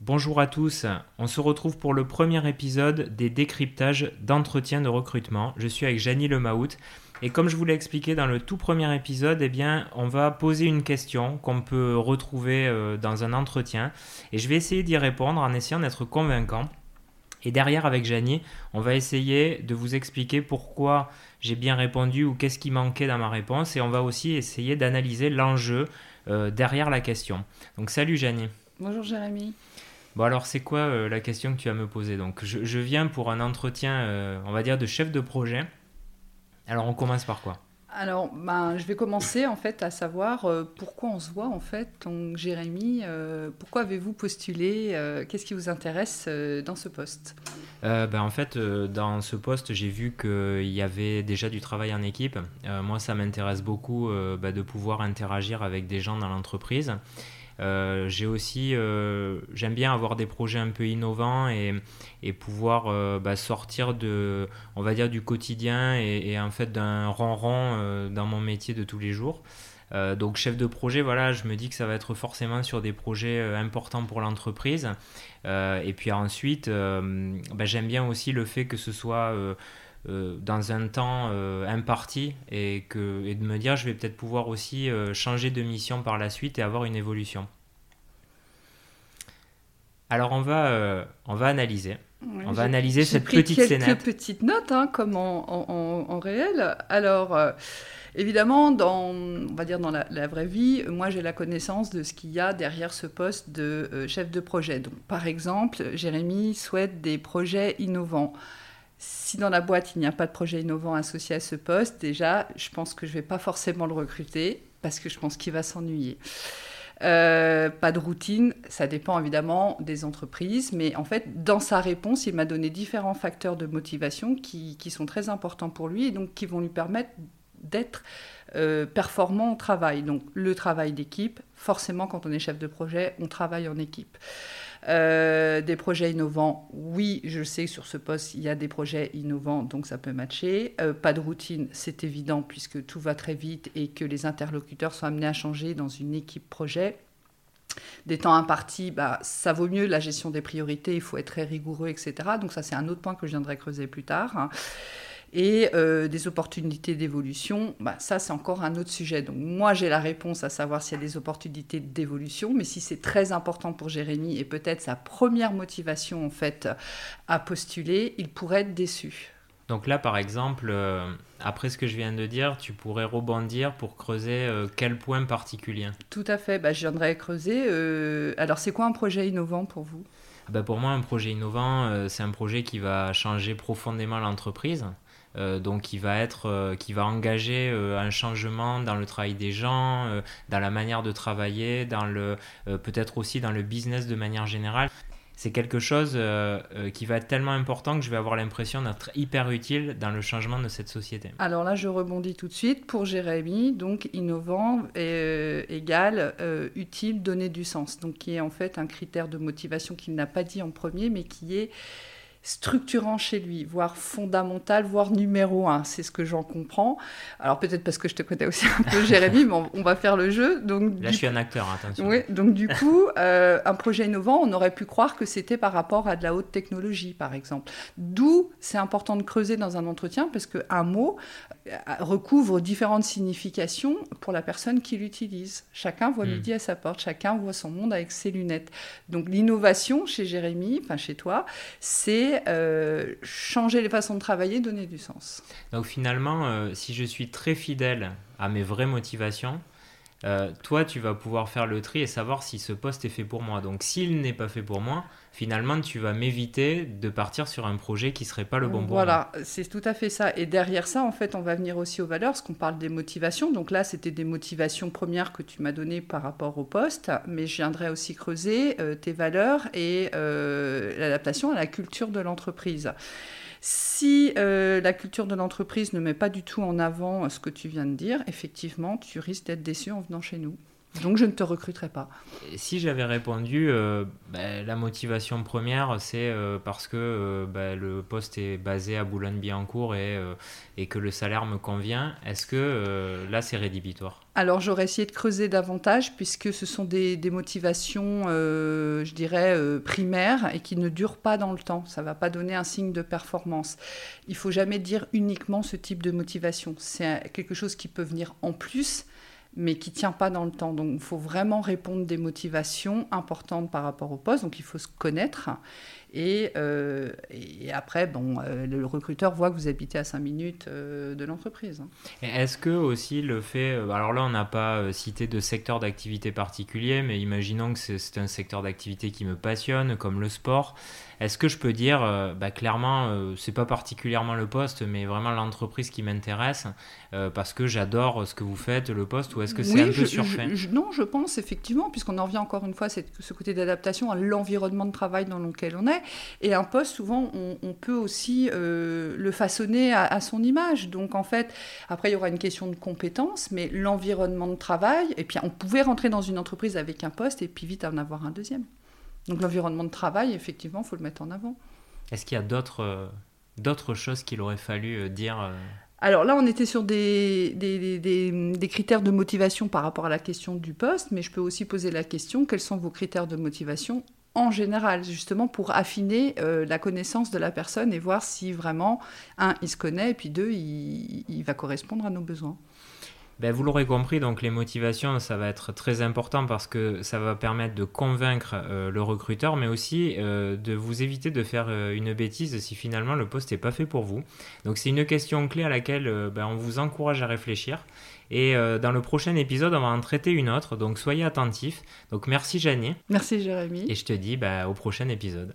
Bonjour à tous, on se retrouve pour le premier épisode des décryptages d'entretien de recrutement. Je suis avec Janie Lemaout et comme je vous l'ai expliqué dans le tout premier épisode, eh bien, on va poser une question qu'on peut retrouver euh, dans un entretien et je vais essayer d'y répondre en essayant d'être convaincant. Et derrière, avec Janie, on va essayer de vous expliquer pourquoi j'ai bien répondu ou qu'est-ce qui manquait dans ma réponse et on va aussi essayer d'analyser l'enjeu euh, derrière la question. Donc salut Janie. Bonjour Jérémy. Bon alors c'est quoi euh, la question que tu vas me poser? Donc je, viens pour un entretien, euh, on va dire, de chef de projet. Alors on commence par quoi? Alors, ben, je vais commencer en fait à savoir euh, pourquoi on se voit en fait. Donc, Jérémy, pourquoi avez-vous postulé Qu'est-ce qui vous intéresse dans ce poste? Ben, En fait, dans ce poste, j'ai vu qu'il y avait déjà du travail en équipe. moi, ça m'intéresse beaucoup ben, de pouvoir interagir avec des gens dans l'entreprise. Euh, j'ai aussi, euh, j'aime bien avoir des projets un peu innovants et, pouvoir euh, bah, sortir de, on va dire, du quotidien et, en fait d'un rang-rang dans mon métier de tous les jours. donc chef de projet, voilà, je me dis que ça va être forcément sur des projets importants pour l'entreprise. et puis ensuite, bah, j'aime bien aussi le fait que ce soit dans un temps imparti et, que, et de me dire je vais peut-être pouvoir aussi changer de mission par la suite et avoir une évolution. Alors on va, euh, on va analyser. on va analyser cette petite scénette. quelques petites notes, hein, comme en, réel. Alors, euh, évidemment, dans, on va dire dans la, vraie vie, moi j'ai la connaissance de ce qu'il y a derrière ce poste de euh, chef de projet. Donc, par exemple, Jérémy souhaite des projets innovants. Si dans la boîte il n'y a pas de projet innovant associé à ce poste, déjà, je pense que je ne vais pas forcément le recruter parce que je pense qu'il va s'ennuyer. Euh, pas de routine, ça dépend évidemment des entreprises, mais en fait, dans sa réponse, il m'a donné différents facteurs de motivation qui, sont très importants pour lui et donc qui vont lui permettre d'être euh, performant au travail. Donc le travail d'équipe, forcément quand on est chef de projet, on travaille en équipe. Euh, des projets innovants, oui, je sais sur ce poste, il y a des projets innovants, donc ça peut matcher. Euh, pas de routine, c'est évident, puisque tout va très vite et que les interlocuteurs sont amenés à changer dans une équipe projet. Des temps impartis, bah, ça vaut mieux la gestion des priorités, il faut être très rigoureux, etc. Donc ça, c'est un autre point que je viendrai creuser plus tard. Et euh, des opportunités d'évolution, bah, ça c'est encore un autre sujet. Donc moi j'ai la réponse à savoir s'il y a des opportunités d'évolution, mais si c'est très important pour Jérémy et peut-être sa première motivation en fait à postuler, il pourrait être déçu. Donc là par exemple, euh, après ce que je viens de dire, tu pourrais rebondir pour creuser euh, quel point particulier? Tout à fait, bah, je viendrai creuser. alors c'est quoi un projet innovant pour vous? Bah, Pour moi un projet innovant, c'est un projet qui va changer profondément l'entreprise. Euh, donc qui va être, euh, qui va engager euh, un changement dans le travail des gens, dans la manière de travailler, dans le, peut-être aussi dans le business de manière générale. C'est quelque chose qui va être tellement important que je vais avoir l'impression d'être hyper utile dans le changement de cette société. Alors là, je rebondis tout de suite. Pour Jérémy, donc innovant égale utile, donner du sens. Donc qui est en fait un critère de motivation qu'il n'a pas dit en premier, mais qui est structurant chez lui, voire fondamental, voire numéro un. C'est ce que j'en comprends. Alors peut-être parce que je te connais aussi un peu, Jérémy, mais on, va faire le jeu. Donc, Là, je suis un acteur, hein, attention. Oui, donc du coup, euh, un projet innovant, on aurait pu croire que c'était par rapport à de la haute technologie, par exemple. D'où c'est important de creuser dans un entretien, parce qu'un mot euh, recouvre différentes significations pour la personne qui l'utilise. Chacun voit hmm. midi à sa porte, chacun voit son monde avec ses lunettes. Donc l'innovation chez Jérémy, enfin chez toi, c'est euh, changer les façons de travailler, donner du sens. Donc finalement, euh, si je suis très fidèle à mes vraies motivations, euh, toi, tu vas pouvoir faire le tri et savoir si ce poste est fait pour moi. Donc s'il n'est pas fait pour moi, finalement, tu vas m'éviter de partir sur un projet qui serait pas le bon pour Voilà, c'est tout à fait ça. Et derrière ça, en fait, on va venir aussi aux valeurs, parce qu'on parle des motivations. Donc là, c'était des motivations premières que tu m'as données par rapport au poste, mais je viendrai aussi creuser tes valeurs et l'adaptation à la culture de l'entreprise. Si euh, la culture de l'entreprise ne met pas du tout en avant ce que tu viens de dire, effectivement, tu risques d'être déçu en venant chez nous. Donc je ne te recruterai pas. si j'avais répondu, euh, ben, la motivation première, c'est euh, parce que euh, ben, le poste est basé à Boulogne-Billancourt et, et, que le salaire me convient, est-ce que là c'est rédhibitoire? Alors j'aurais essayé de creuser davantage puisque ce sont des, des motivations, je dirais, primaires et qui ne durent pas dans le temps. Ça ne va pas donner un signe de performance. Il faut jamais dire uniquement ce type de motivation. C'est quelque chose qui peut venir en plus mais qui ne tient pas dans le temps. Donc il faut vraiment répondre des motivations importantes par rapport au poste, donc il faut se connaître. Et, euh, et après, bon, euh, le recruteur voit que vous habitez à 5 minutes euh, de l'entreprise. Est-ce que aussi le fait, alors là on n'a pas cité de secteur d'activité particulier, mais imaginons que c'est un secteur d'activité qui me passionne, comme le sport. Est-ce que je peux dire, bah, clairement, c'est pas particulièrement le poste, mais vraiment l'entreprise qui m'intéresse parce que j'adore ce que vous faites, le poste, ou est-ce que c'est un peu surfait? Non, je pense effectivement, puisqu'on en revient encore une fois cette, ce côté d'adaptation à l'environnement de travail dans lequel on est. Et un poste, souvent, on, peut aussi le façonner à, à, son image. Donc en fait, après, il y aura une question de compétence, mais l'environnement de travail, et puis on pouvait rentrer dans une entreprise avec un poste et puis vite en avoir un deuxième. Donc l'environnement de travail, effectivement, il faut le mettre en avant. Est-ce qu'il y a d'autres, euh, d'autres choses qu'il aurait fallu euh, dire euh alors là, on était sur des, critères de motivation par rapport à la question du poste, mais je peux aussi poser la question, quels sont vos critères de motivation en général, justement pour affiner la connaissance de la personne et voir si vraiment, un, il se connaît, et puis deux, il va correspondre à nos besoins. Ben, vous l'aurez compris, donc les motivations, ça va être très important parce que ça va permettre de convaincre euh, le recruteur, mais aussi euh, de vous éviter de faire euh, une bêtise si finalement le poste n'est pas fait pour vous. Donc c'est une question clé à laquelle ben, on vous encourage à réfléchir. Et dans le prochain épisode, on va en traiter une autre, donc soyez attentifs. Donc merci Janie. Merci Jérémy. Et je te dis ben, au prochain épisode.